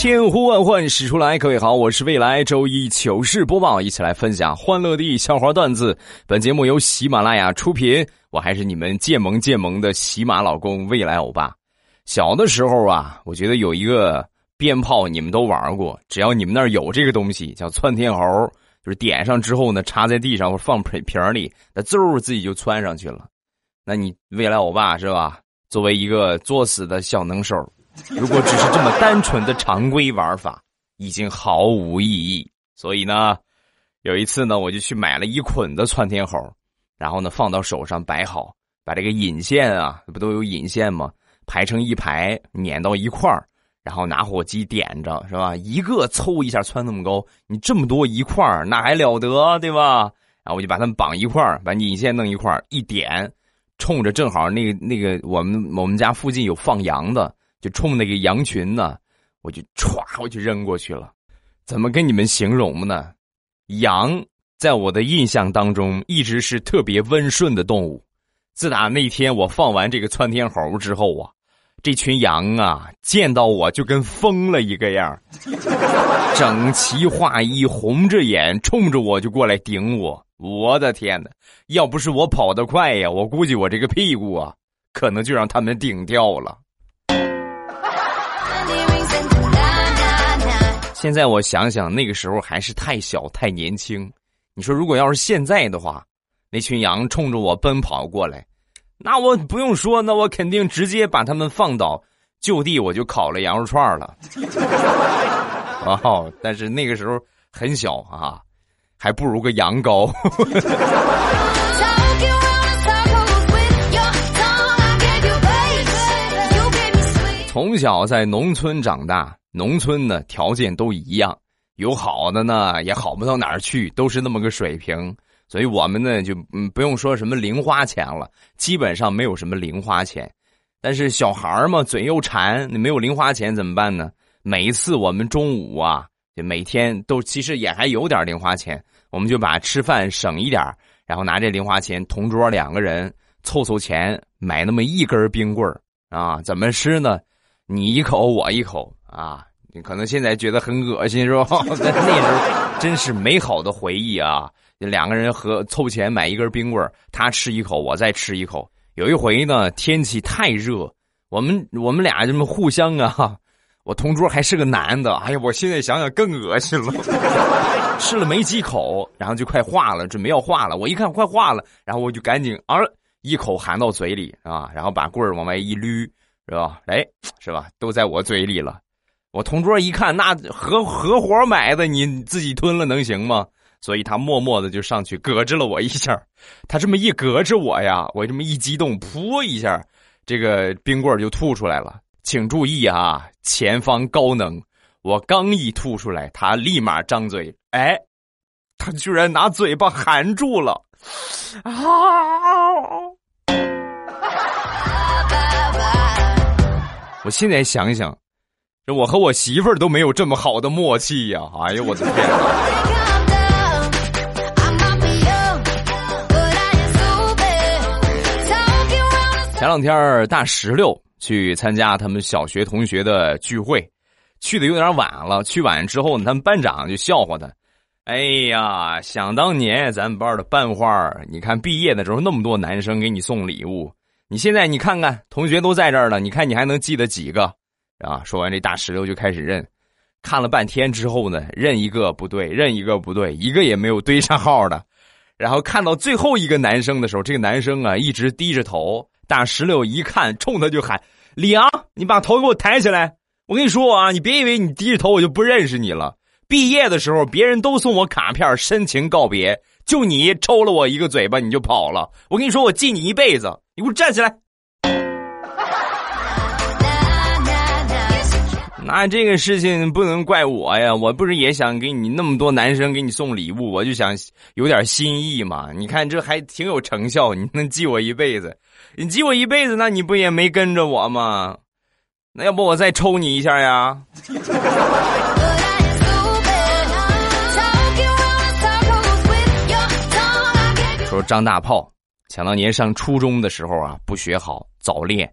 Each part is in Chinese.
千呼万唤始出来，各位好，我是未来周一糗事播报，一起来分享欢乐的笑话段子。本节目由喜马拉雅出品，我还是你们建萌建萌的喜马老公未来欧巴。小的时候啊，我觉得有一个鞭炮你们都玩过，只要你们那儿有这个东西，叫窜天猴，就是点上之后呢，插在地上或放瓶瓶里，那嗖自己就窜上去了。那你未来欧巴是吧？作为一个作死的小能手。如果只是这么单纯的常规玩法，已经毫无意义。所以呢，有一次呢，我就去买了一捆的窜天猴，然后呢放到手上摆好，把这个引线啊，不都有引线吗？排成一排，粘到一块儿，然后拿火机点着，是吧？一个凑一下窜那么高，你这么多一块儿，那还了得，对吧？然后我就把它们绑一块儿，把引线弄一块儿，一点，冲着正好那个那个我们我们家附近有放羊的。就冲那个羊群呢，我就歘，我就扔过去了。怎么跟你们形容呢？羊在我的印象当中一直是特别温顺的动物。自打那天我放完这个窜天猴之后啊，这群羊啊见到我就跟疯了一个样整齐划一，红着眼冲着我就过来顶我。我的天哪！要不是我跑得快呀，我估计我这个屁股啊，可能就让他们顶掉了。现在我想想，那个时候还是太小太年轻。你说，如果要是现在的话，那群羊冲着我奔跑过来，那我不用说，那我肯定直接把他们放倒，就地我就烤了羊肉串了。哦，但是那个时候很小啊，还不如个羊羔。从小在农村长大。农村呢，条件都一样，有好的呢，也好不到哪儿去，都是那么个水平。所以我们呢，就嗯不用说什么零花钱了，基本上没有什么零花钱。但是小孩嘛，嘴又馋，你没有零花钱怎么办呢？每一次我们中午啊，就每天都其实也还有点零花钱，我们就把吃饭省一点然后拿这零花钱，同桌两个人凑凑钱买那么一根冰棍啊，怎么吃呢？你一口我一口。啊，你可能现在觉得很恶心是吧？但 那时候真是美好的回忆啊！两个人合凑钱买一根冰棍他吃一口，我再吃一口。有一回呢，天气太热，我们我们俩这么互相啊，我同桌还是个男的，哎呀，我现在想想更恶心了。吃了没几口，然后就快化了，准备要化了。我一看快化了，然后我就赶紧啊，一口含到嘴里啊，然后把棍儿往外一捋，是吧？哎，是吧？都在我嘴里了。我同桌一看，那合合伙买的，你自己吞了能行吗？所以他默默的就上去咯吱了我一下。他这么一咯吱我呀，我这么一激动，噗一下，这个冰棍就吐出来了。请注意啊，前方高能！我刚一吐出来，他立马张嘴，哎，他居然拿嘴巴含住了啊！我现在想想。这我和我媳妇儿都没有这么好的默契呀！哎呦我的天前两天大石榴去参加他们小学同学的聚会，去的有点晚了。去晚之后呢，他们班长就笑话他：“哎呀，想当年咱们班的班花，你看毕业的时候那么多男生给你送礼物，你现在你看看同学都在这儿了，你看你还能记得几个？”啊！说完这大石榴就开始认，看了半天之后呢，认一个不对，认一个不对，一个也没有对上号的。然后看到最后一个男生的时候，这个男生啊一直低着头。大石榴一看，冲他就喊：“李昂，你把头给我抬起来！我跟你说啊，你别以为你低着头我就不认识你了。毕业的时候，别人都送我卡片深情告别，就你抽了我一个嘴巴你就跑了。我跟你说，我记你一辈子。你给我站起来！”那这个事情不能怪我呀，我不是也想给你那么多男生给你送礼物，我就想有点心意嘛。你看这还挺有成效，你能记我一辈子，你记我一辈子，那你不也没跟着我吗？那要不我再抽你一下呀？说张大炮，想当年上初中的时候啊，不学好，早恋，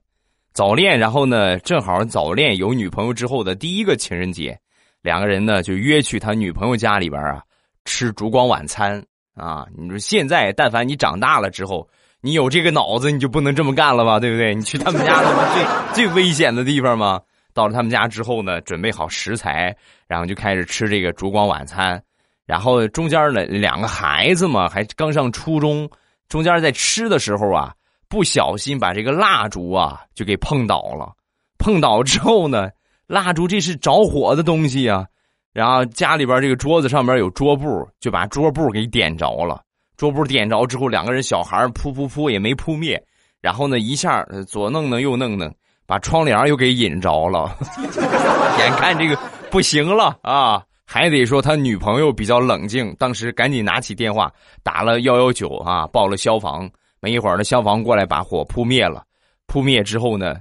早恋，然后呢，正好早恋有女朋友之后的第一个情人节，两个人呢就约去他女朋友家里边啊吃烛光晚餐啊。你说现在，但凡你长大了之后，你有这个脑子，你就不能这么干了吧？对不对？你去他们家 最最危险的地方吗？到了他们家之后呢，准备好食材，然后就开始吃这个烛光晚餐。然后中间呢，两个孩子嘛，还刚上初中，中间在吃的时候啊，不小心把这个蜡烛啊就给碰倒了。碰倒之后呢，蜡烛这是着火的东西啊，然后家里边这个桌子上面有桌布，就把桌布给点着了。桌布点着之后，两个人小孩扑扑扑也没扑灭，然后呢一下左弄弄右弄弄，把窗帘又给引着了。眼看这个不行了啊！还得说他女朋友比较冷静，当时赶紧拿起电话打了幺幺九啊，报了消防。没一会儿呢，消防过来把火扑灭了。扑灭之后呢，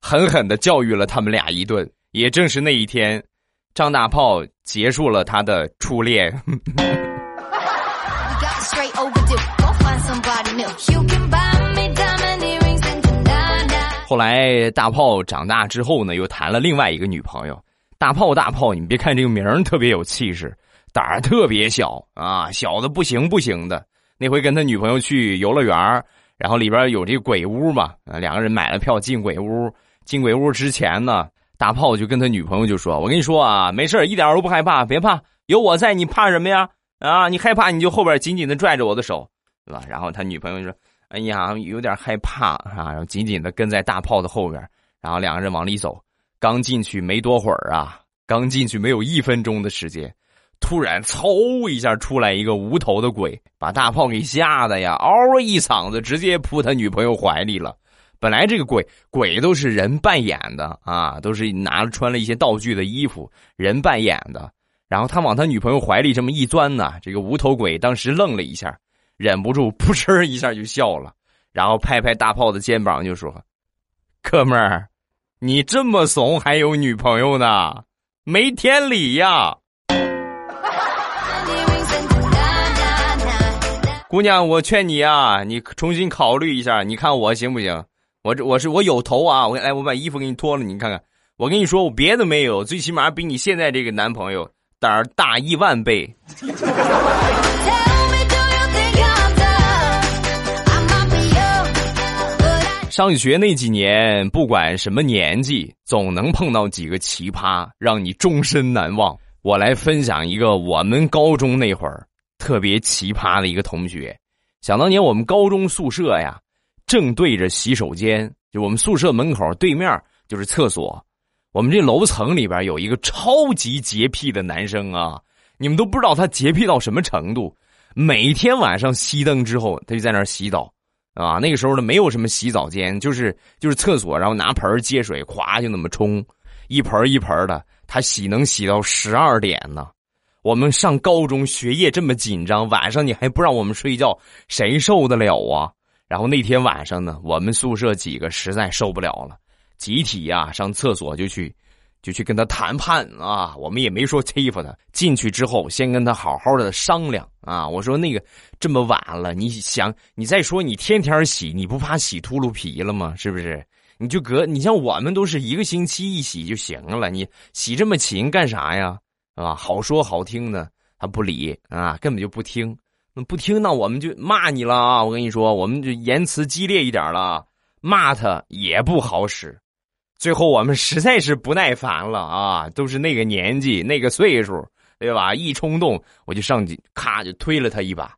狠狠的教育了他们俩一顿。也正是那一天，张大炮结束了他的初恋。后来大炮长大之后呢，又谈了另外一个女朋友。大炮大炮，你别看这个名儿特别有气势，胆儿特别小啊，小的不行不行的。那回跟他女朋友去游乐园然后里边有这个鬼屋嘛，啊，两个人买了票进鬼屋。进鬼屋之前呢，大炮就跟他女朋友就说：“我跟你说啊，没事一点都不害怕，别怕，有我在，你怕什么呀？啊，你害怕你就后边紧紧的拽着我的手，对吧？” 然后他女朋友就说：“哎呀，有点害怕啊。”然后紧紧的跟在大炮的后边，然后两个人往里走。刚进去没多会儿啊，刚进去没有一分钟的时间，突然嗖一下出来一个无头的鬼，把大炮给吓得呀，嗷一嗓子直接扑他女朋友怀里了。本来这个鬼鬼都是人扮演的啊，都是拿了穿了一些道具的衣服，人扮演的。然后他往他女朋友怀里这么一钻呢，这个无头鬼当时愣了一下，忍不住扑哧一下就笑了，然后拍拍大炮的肩膀就说：“哥们儿。”你这么怂还有女朋友呢，没天理呀！姑娘，我劝你啊，你重新考虑一下，你看我行不行？我这我是我有头啊！我来，我把衣服给你脱了，你看看。我跟你说，我别的没有，最起码比你现在这个男朋友胆儿大一万倍。上学那几年，不管什么年纪，总能碰到几个奇葩，让你终身难忘。我来分享一个我们高中那会儿特别奇葩的一个同学。想当年，我们高中宿舍呀，正对着洗手间，就我们宿舍门口对面就是厕所。我们这楼层里边有一个超级洁癖的男生啊，你们都不知道他洁癖到什么程度。每天晚上熄灯之后，他就在那儿洗澡。啊，那个时候呢，没有什么洗澡间，就是就是厕所，然后拿盆接水，咵就那么冲，一盆一盆的，他洗能洗到十二点呢。我们上高中，学业这么紧张，晚上你还不让我们睡觉，谁受得了啊？然后那天晚上呢，我们宿舍几个实在受不了了，集体呀上厕所就去。就去跟他谈判啊，我们也没说欺负他。进去之后，先跟他好好的商量啊。我说那个这么晚了，你想你再说你天天洗，你不怕洗秃噜皮了吗？是不是？你就隔你像我们都是一个星期一洗就行了，你洗这么勤干啥呀？啊，好说好听的他不理啊，根本就不听。那不听，那我们就骂你了啊！我跟你说，我们就言辞激烈一点了，骂他也不好使。最后我们实在是不耐烦了啊，都是那个年纪那个岁数，对吧？一冲动我就上去，咔就推了他一把，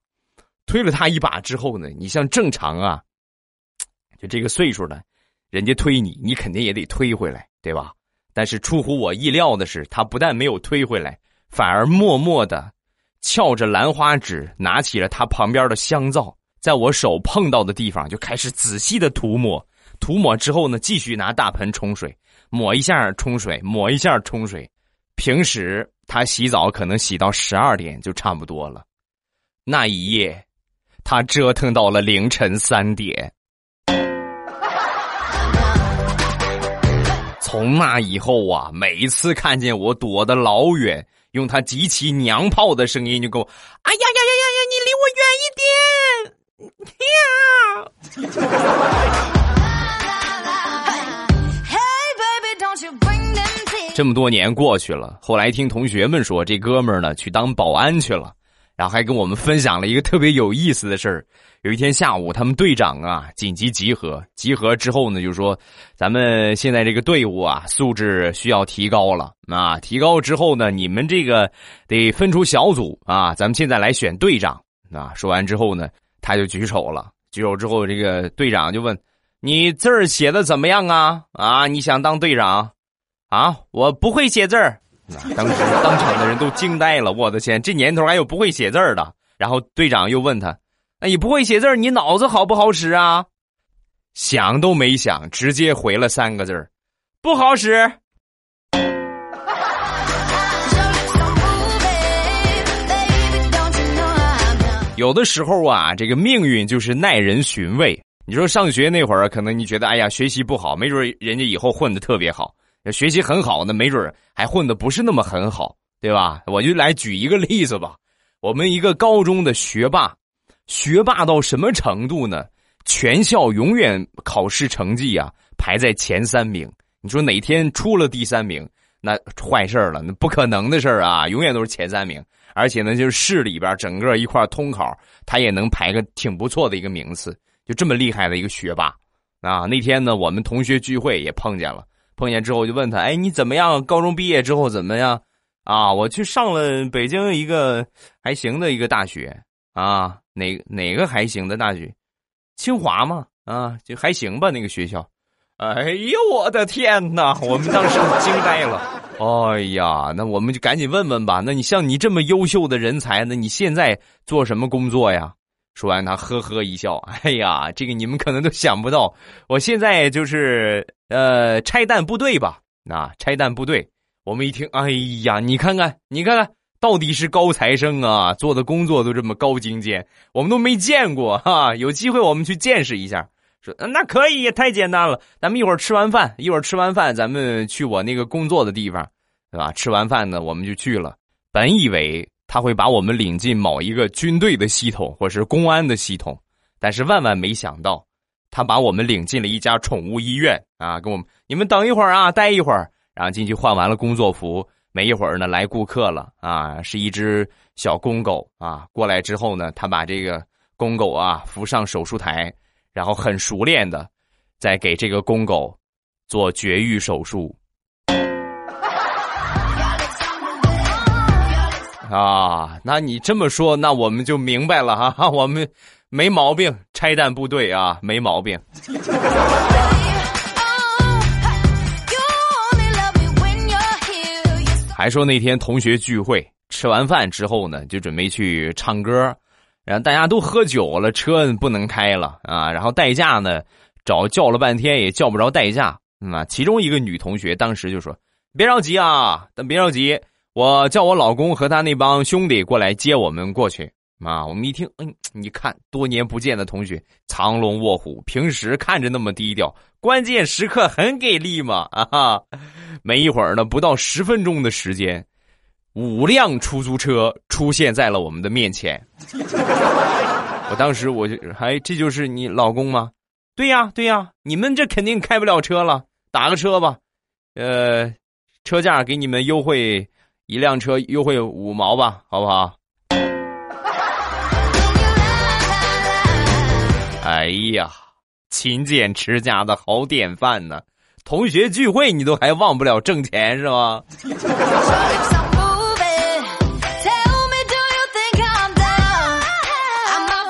推了他一把之后呢，你像正常啊，就这个岁数的，人家推你，你肯定也得推回来，对吧？但是出乎我意料的是，他不但没有推回来，反而默默的翘着兰花指，拿起了他旁边的香皂，在我手碰到的地方就开始仔细的涂抹。涂抹之后呢，继续拿大盆冲水，抹一下冲水，抹一下冲水。平时他洗澡可能洗到十二点就差不多了，那一夜他折腾到了凌晨三点。从那以后啊，每一次看见我躲得老远，用他极其娘炮的声音就跟我：“哎呀呀呀呀呀，你离我远一点！”这么多年过去了，后来听同学们说，这哥们儿呢去当保安去了，然后还跟我们分享了一个特别有意思的事儿。有一天下午，他们队长啊紧急集合，集合之后呢，就说咱们现在这个队伍啊素质需要提高了啊，提高之后呢，你们这个得分出小组啊，咱们现在来选队长啊。说完之后呢，他就举手了，举手之后，这个队长就问：“你字儿写的怎么样啊？啊，你想当队长？”啊！我不会写字儿，当时当场的人都惊呆了。我的天，这年头还有不会写字儿的？然后队长又问他：“你不会写字，你脑子好不好使啊？”想都没想，直接回了三个字：“不好使。”有的时候啊，这个命运就是耐人寻味。你说上学那会儿，可能你觉得哎呀，学习不好，没准人家以后混的特别好。学习很好，那没准还混的不是那么很好，对吧？我就来举一个例子吧。我们一个高中的学霸，学霸到什么程度呢？全校永远考试成绩啊排在前三名。你说哪天出了第三名，那坏事了，那不可能的事儿啊！永远都是前三名，而且呢，就是市里边整个一块通考，他也能排个挺不错的一个名次。就这么厉害的一个学霸啊！那天呢，我们同学聚会也碰见了。碰见之后就问他：“哎，你怎么样？高中毕业之后怎么样？啊，我去上了北京一个还行的一个大学啊，哪哪个还行的大学？清华嘛，啊，就还行吧那个学校。哎呦，我的天哪！我们当时惊呆了。哎呀，那我们就赶紧问问吧。那你像你这么优秀的人才，那你现在做什么工作呀？”说完，他呵呵一笑：“哎呀，这个你们可能都想不到，我现在就是呃拆弹部队吧？啊，拆弹部队。我们一听，哎呀，你看看，你看看，到底是高材生啊，做的工作都这么高精尖，我们都没见过哈。有机会我们去见识一下。说那可以，太简单了。咱们一会儿吃完饭，一会儿吃完饭，咱们去我那个工作的地方，对吧？吃完饭呢，我们就去了。本以为。”他会把我们领进某一个军队的系统，或是公安的系统，但是万万没想到，他把我们领进了一家宠物医院啊！跟我们，你们等一会儿啊，待一会儿，然后进去换完了工作服，没一会儿呢，来顾客了啊，是一只小公狗啊，过来之后呢，他把这个公狗啊扶上手术台，然后很熟练的在给这个公狗做绝育手术。啊，那你这么说，那我们就明白了哈，我们没毛病，拆弹部队啊，没毛病。还说那天同学聚会，吃完饭之后呢，就准备去唱歌，然后大家都喝酒了，车不能开了啊，然后代驾呢找叫了半天也叫不着代驾，啊，其中一个女同学当时就说：“别着急啊，但别着急。”我叫我老公和他那帮兄弟过来接我们过去啊！我们一听，嗯，你看多年不见的同学，藏龙卧虎，平时看着那么低调，关键时刻很给力嘛！啊哈！没一会儿呢，不到十分钟的时间，五辆出租车出现在了我们的面前。我当时我就，还这就是你老公吗？对呀，对呀，你们这肯定开不了车了，打个车吧，呃，车价给你们优惠。一辆车优惠五毛吧，好不好？哎呀，勤俭持家的好典范呢！同学聚会你都还忘不了挣钱是吗？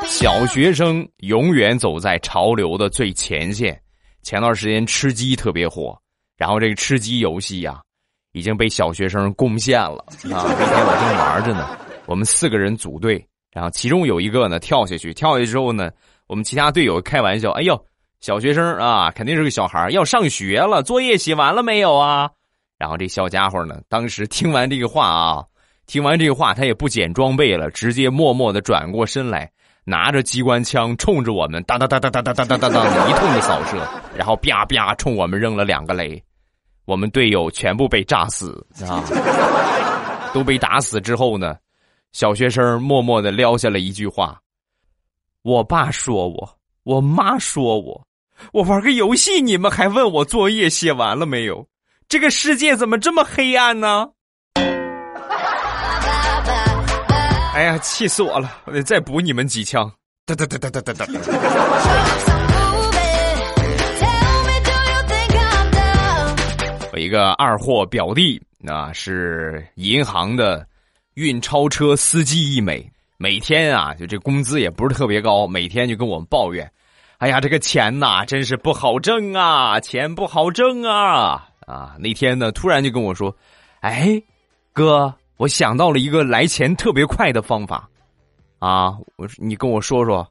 小学生永远走在潮流的最前线。前段时间吃鸡特别火，然后这个吃鸡游戏呀。已经被小学生攻陷了啊！那天我正玩着呢，我们四个人组队，然后其中有一个呢跳下去，跳下去之后呢，我们其他队友开玩笑：“哎呦，小学生啊，肯定是个小孩要上学了，作业写完了没有啊？然后这小家伙呢，当时听完这个话啊，听完这个话，他也不捡装备了，直接默默的转过身来，拿着机关枪冲着我们哒哒哒哒哒哒哒哒哒哒一通的扫射，然后啪啪冲我们扔了两个雷，我们队友全部被炸死啊！都被打死之后呢，小学生默默的撂下了一句话：“我爸说我，我妈说我。”我玩个游戏，你们还问我作业写完了没有？这个世界怎么这么黑暗呢？哎呀，气死我了！我得再补你们几枪！哒哒哒哒哒哒哒。我一个二货表弟那，是银行的运钞车司机一枚，每天啊，就这工资也不是特别高，每天就跟我们抱怨。哎呀，这个钱呐，真是不好挣啊！钱不好挣啊！啊，那天呢，突然就跟我说：“哎，哥，我想到了一个来钱特别快的方法。”啊，我你跟我说说。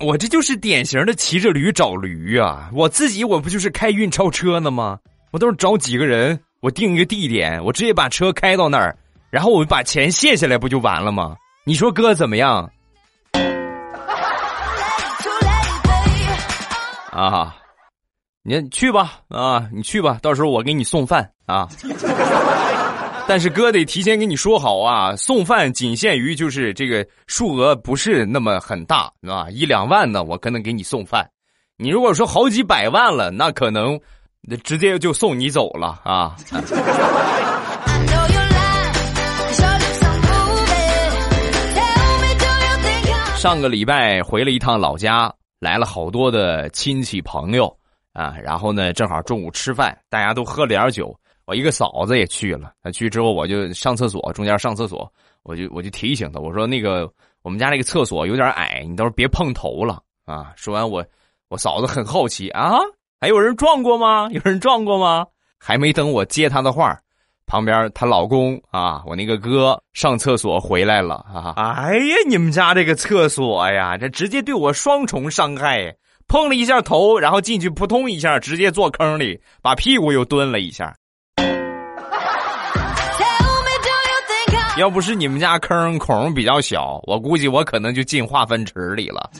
我这就是典型的骑着驴找驴啊！我自己我不就是开运钞车呢吗？我都是找几个人，我定一个地点，我直接把车开到那儿，然后我把钱卸下来，不就完了吗？你说哥怎么样？啊，你去吧啊，你去吧，到时候我给你送饭啊。但是哥得提前跟你说好啊，送饭仅限于就是这个数额不是那么很大啊，一两万呢，我可能给你送饭。你如果说好几百万了，那可能直接就送你走了啊。上个礼拜回了一趟老家。来了好多的亲戚朋友啊，然后呢，正好中午吃饭，大家都喝了点酒。我一个嫂子也去了，她去之后我就上厕所，中间上厕所，我就我就提醒她，我说那个我们家那个厕所有点矮，你到时候别碰头了啊。说完我我嫂子很好奇啊，还有人撞过吗？有人撞过吗？还没等我接她的话。旁边她老公啊，我那个哥上厕所回来了啊！哎呀，你们家这个厕所呀，这直接对我双重伤害，碰了一下头，然后进去扑通一下，直接坐坑里，把屁股又蹲了一下。要不是你们家坑孔比较小，我估计我可能就进化粪池里了。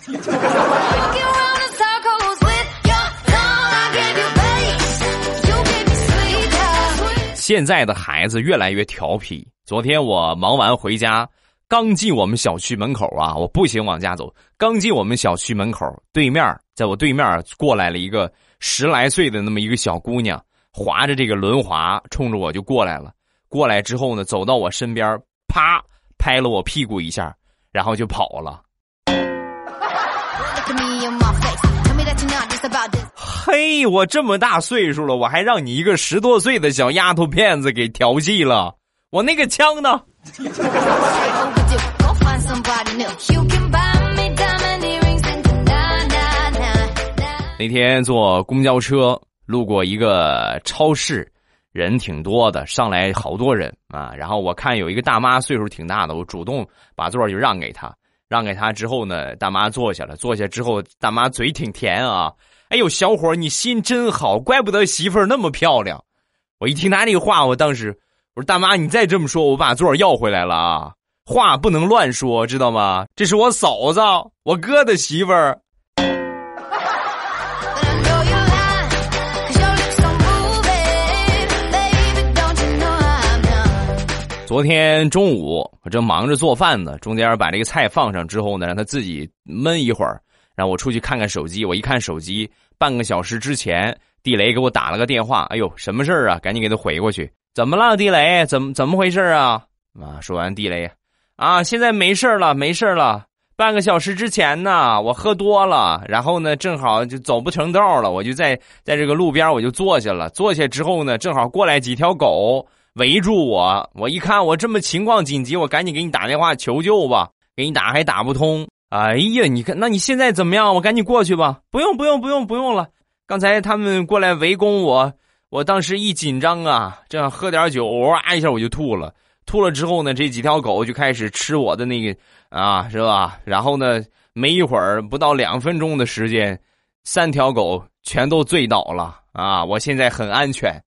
现在的孩子越来越调皮。昨天我忙完回家，刚进我们小区门口啊，我步行往家走，刚进我们小区门口，对面在我对面过来了一个十来岁的那么一个小姑娘，划着这个轮滑，冲着我就过来了。过来之后呢，走到我身边，啪拍了我屁股一下，然后就跑了。嘿，我这么大岁数了，我还让你一个十多岁的小丫头片子给调戏了，我那个枪呢？那天坐公交车路过一个超市，人挺多的，上来好多人啊。然后我看有一个大妈岁数挺大的，我主动把座就让给她，让给她之后呢，大妈坐下了，坐下之后，大妈嘴挺甜啊。哎呦，小伙你心真好，怪不得媳妇儿那么漂亮。我一听他这个话，我当时我说：“大妈，你再这么说，我把座要回来了啊！话不能乱说，知道吗？这是我嫂子，我哥的媳妇儿。”昨天中午我正忙着做饭呢，中间把这个菜放上之后呢，让他自己焖一会儿。让我出去看看手机，我一看手机，半个小时之前，地雷给我打了个电话。哎呦，什么事儿啊？赶紧给他回过去。怎么了，地雷？怎么怎么回事啊？啊！说完，地雷啊，现在没事了，没事了。半个小时之前呢，我喝多了，然后呢，正好就走不成道了，我就在在这个路边我就坐下了。坐下之后呢，正好过来几条狗围住我。我一看我这么情况紧急，我赶紧给你打电话求救吧。给你打还打不通。哎呀，你看，那你现在怎么样？我赶紧过去吧。不用，不用，不用，不用了。刚才他们过来围攻我，我当时一紧张啊，这样喝点酒，哇一下我就吐了。吐了之后呢，这几条狗就开始吃我的那个啊，是吧？然后呢，没一会儿，不到两分钟的时间，三条狗全都醉倒了啊！我现在很安全。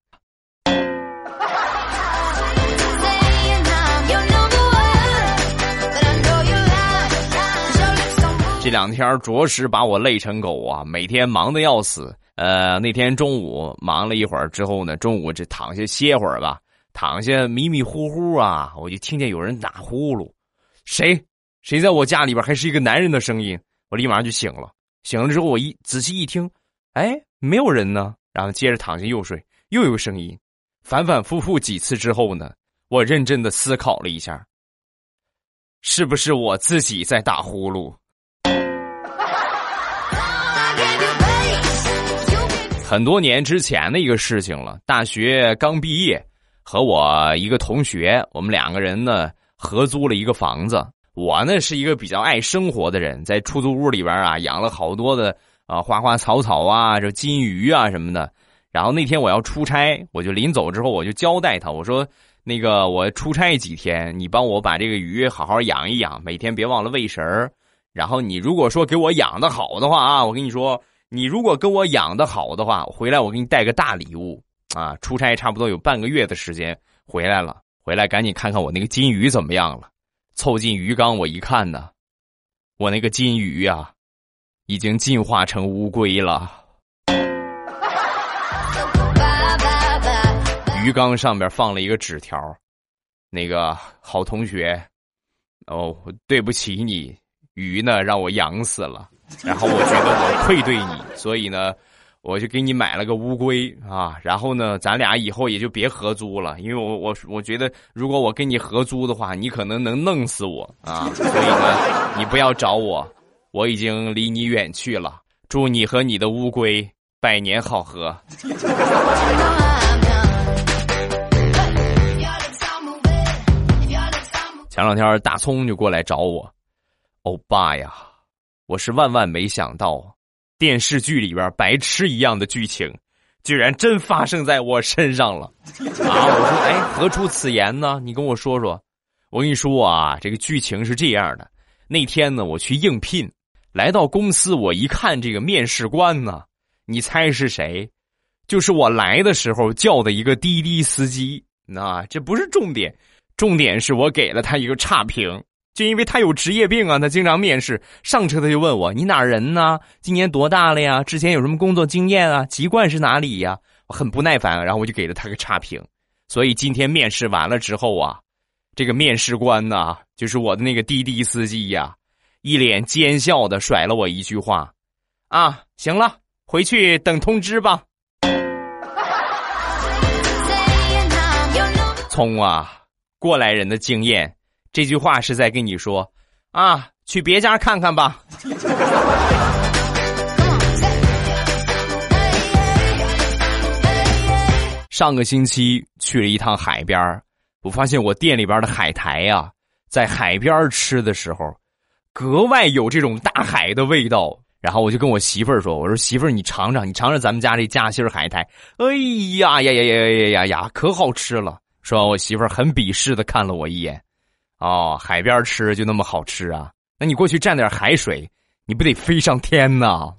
这两天着实把我累成狗啊！每天忙得要死。呃，那天中午忙了一会儿之后呢，中午这躺下歇会儿吧，躺下迷迷糊糊啊，我就听见有人打呼噜。谁？谁在我家里边？还是一个男人的声音。我立马就醒了。醒了之后，我一仔细一听，哎，没有人呢。然后接着躺下又睡，又有声音。反反复复几次之后呢，我认真的思考了一下，是不是我自己在打呼噜？很多年之前的一个事情了，大学刚毕业，和我一个同学，我们两个人呢合租了一个房子。我呢是一个比较爱生活的人，在出租屋里边啊养了好多的啊花花草草啊，这金鱼啊什么的。然后那天我要出差，我就临走之后我就交代他，我说那个我出差几天，你帮我把这个鱼好好养一养，每天别忘了喂食儿。然后你如果说给我养的好的话啊，我跟你说。你如果跟我养的好的话，回来我给你带个大礼物啊！出差差不多有半个月的时间，回来了，回来赶紧看看我那个金鱼怎么样了。凑近鱼缸我一看呢，我那个金鱼呀，已经进化成乌龟了。鱼缸上面放了一个纸条，那个好同学，哦，对不起你，鱼呢让我养死了。然后我觉得我愧对你，所以呢，我就给你买了个乌龟啊。然后呢，咱俩以后也就别合租了，因为我我我觉得，如果我跟你合租的话，你可能能弄死我啊。所以呢，你不要找我，我已经离你远去了。祝你和你的乌龟百年好合。前两天大葱就过来找我，欧巴呀。我是万万没想到，电视剧里边白痴一样的剧情，居然真发生在我身上了！啊，我说，哎，何出此言呢？你跟我说说。我跟你说啊，这个剧情是这样的：那天呢，我去应聘，来到公司，我一看这个面试官呢，你猜是谁？就是我来的时候叫的一个滴滴司机。那这不是重点，重点是我给了他一个差评。就因为他有职业病啊，他经常面试上车他就问我你哪人呢？今年多大了呀？之前有什么工作经验啊？籍贯是哪里呀？我很不耐烦，然后我就给了他个差评。所以今天面试完了之后啊，这个面试官呢，就是我的那个滴滴司机呀，一脸奸笑的甩了我一句话：“啊，行了，回去等通知吧。”葱啊，过来人的经验。这句话是在跟你说，啊，去别家看看吧。上个星期去了一趟海边我发现我店里边的海苔呀，在海边吃的时候，格外有这种大海的味道。然后我就跟我媳妇儿说：“我说媳妇儿，你尝尝，你尝尝咱们家这夹心海苔。哎呀呀呀呀呀呀呀，可好吃了。”说完，我媳妇儿很鄙视的看了我一眼。哦，海边吃就那么好吃啊？那你过去蘸点海水，你不得飞上天呐？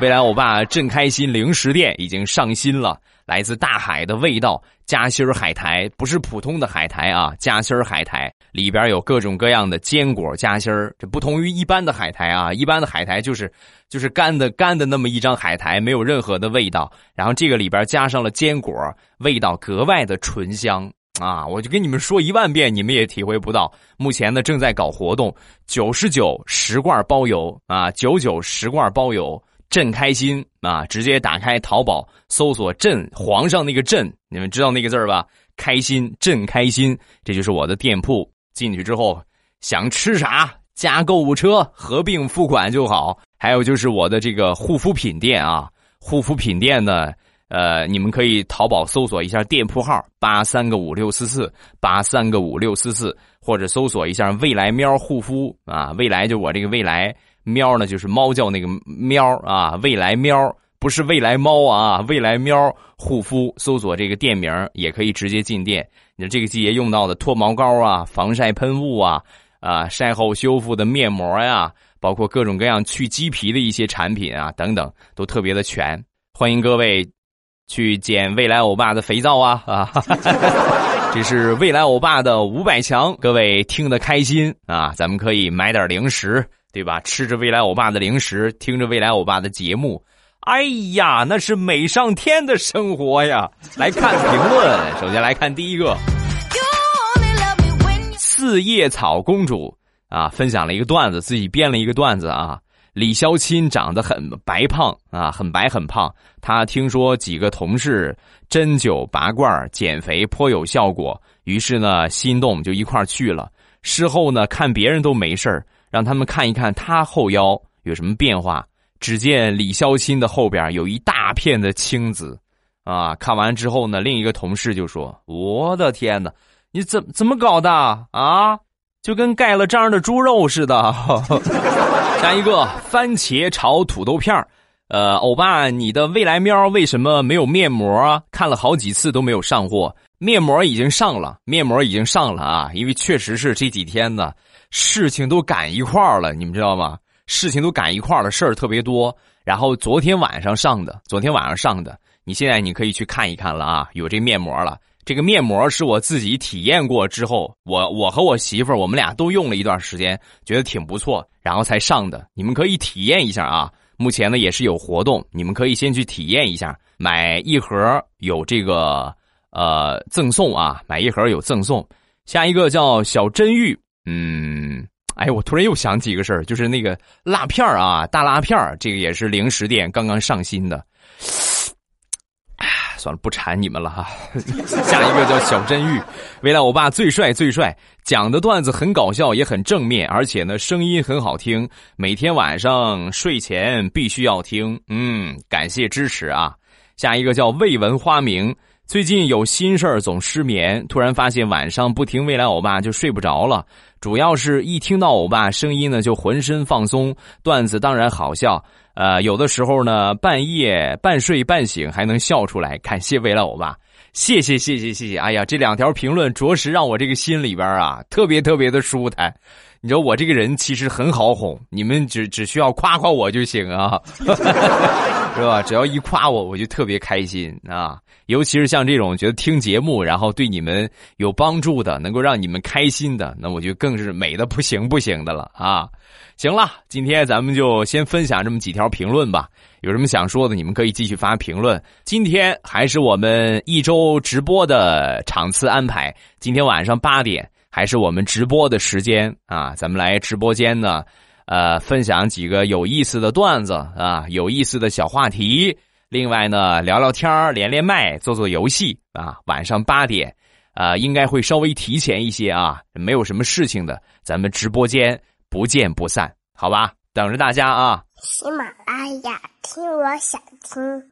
未来我爸正开心零食店已经上新了，来自大海的味道，夹心海苔不是普通的海苔啊，夹心海苔里边有各种各样的坚果夹心，这不同于一般的海苔啊，一般的海苔就是就是干的干的那么一张海苔，没有任何的味道，然后这个里边加上了坚果，味道格外的醇香啊！我就跟你们说一万遍，你们也体会不到。目前呢正在搞活动，九十九十罐包邮啊，九九十罐包邮。朕开心啊！直接打开淘宝搜索“朕皇上”那个“朕”，你们知道那个字儿吧？开心，朕开心，这就是我的店铺。进去之后想吃啥加购物车合并付款就好。还有就是我的这个护肤品店啊，护肤品店呢，呃，你们可以淘宝搜索一下店铺号八三个五六四四八三个五六四四，或者搜索一下未来喵护肤啊，未来就我这个未来。喵呢，就是猫叫那个喵啊，未来喵不是未来猫啊，未来喵护肤，搜索这个店名也可以直接进店。你这个季节用到的脱毛膏啊，防晒喷雾啊，啊晒后修复的面膜呀，包括各种各样去鸡皮的一些产品啊等等，都特别的全。欢迎各位去捡未来欧巴的肥皂啊啊！这是未来欧巴的五百强，各位听得开心啊，咱们可以买点零食，对吧？吃着未来欧巴的零食，听着未来欧巴的节目。哎呀，那是美上天的生活呀！来看评论，首先来看第一个，四叶草公主啊，分享了一个段子，自己编了一个段子啊。李潇钦长得很白胖啊，很白很胖。他听说几个同事针灸拔罐减肥颇有效果，于是呢心动就一块去了。事后呢看别人都没事儿让他们看一看他后腰有什么变化。只见李潇钦的后边有一大片的青紫，啊！看完之后呢，另一个同事就说：“我的天哪，你怎怎么搞的啊？就跟盖了章的猪肉似的。”下一个番茄炒土豆片呃，欧巴，你的未来喵为什么没有面膜？看了好几次都没有上货，面膜已经上了，面膜已经上了啊！因为确实是这几天呢，事情都赶一块儿了，你们知道吗？事情都赶一块儿了，事儿特别多。然后昨天晚上上的，昨天晚上上的，你现在你可以去看一看了啊，有这面膜了。这个面膜是我自己体验过之后，我我和我媳妇儿我们俩都用了一段时间，觉得挺不错，然后才上的。你们可以体验一下啊。目前呢也是有活动，你们可以先去体验一下，买一盒有这个呃赠送啊，买一盒有赠送。下一个叫小真玉，嗯。哎，我突然又想起一个事儿，就是那个辣片儿啊，大辣片儿，这个也是零食店刚刚上新的。哎，算了，不馋你们了哈。下一个叫小真玉，未来我爸最帅最帅，讲的段子很搞笑，也很正面，而且呢声音很好听，每天晚上睡前必须要听。嗯，感谢支持啊。下一个叫未闻花名。最近有心事儿，总失眠。突然发现晚上不听未来欧巴就睡不着了，主要是一听到欧巴声音呢，就浑身放松。段子当然好笑，呃，有的时候呢半夜半睡半醒还能笑出来。感谢未来欧巴，谢谢谢谢谢谢。哎呀，这两条评论着实让我这个心里边啊特别特别的舒坦。你知道我这个人其实很好哄，你们只只需要夸夸我就行啊，是吧？只要一夸我，我就特别开心啊。尤其是像这种觉得听节目然后对你们有帮助的，能够让你们开心的，那我就更是美的不行不行的了啊！行了，今天咱们就先分享这么几条评论吧。有什么想说的，你们可以继续发评论。今天还是我们一周直播的场次安排，今天晚上八点还是我们直播的时间啊！咱们来直播间呢，呃，分享几个有意思的段子啊，有意思的小话题。另外呢，聊聊天连连麦，做做游戏啊。晚上八点，啊，应该会稍微提前一些啊。没有什么事情的，咱们直播间不见不散，好吧？等着大家啊。喜马拉雅，听我想听。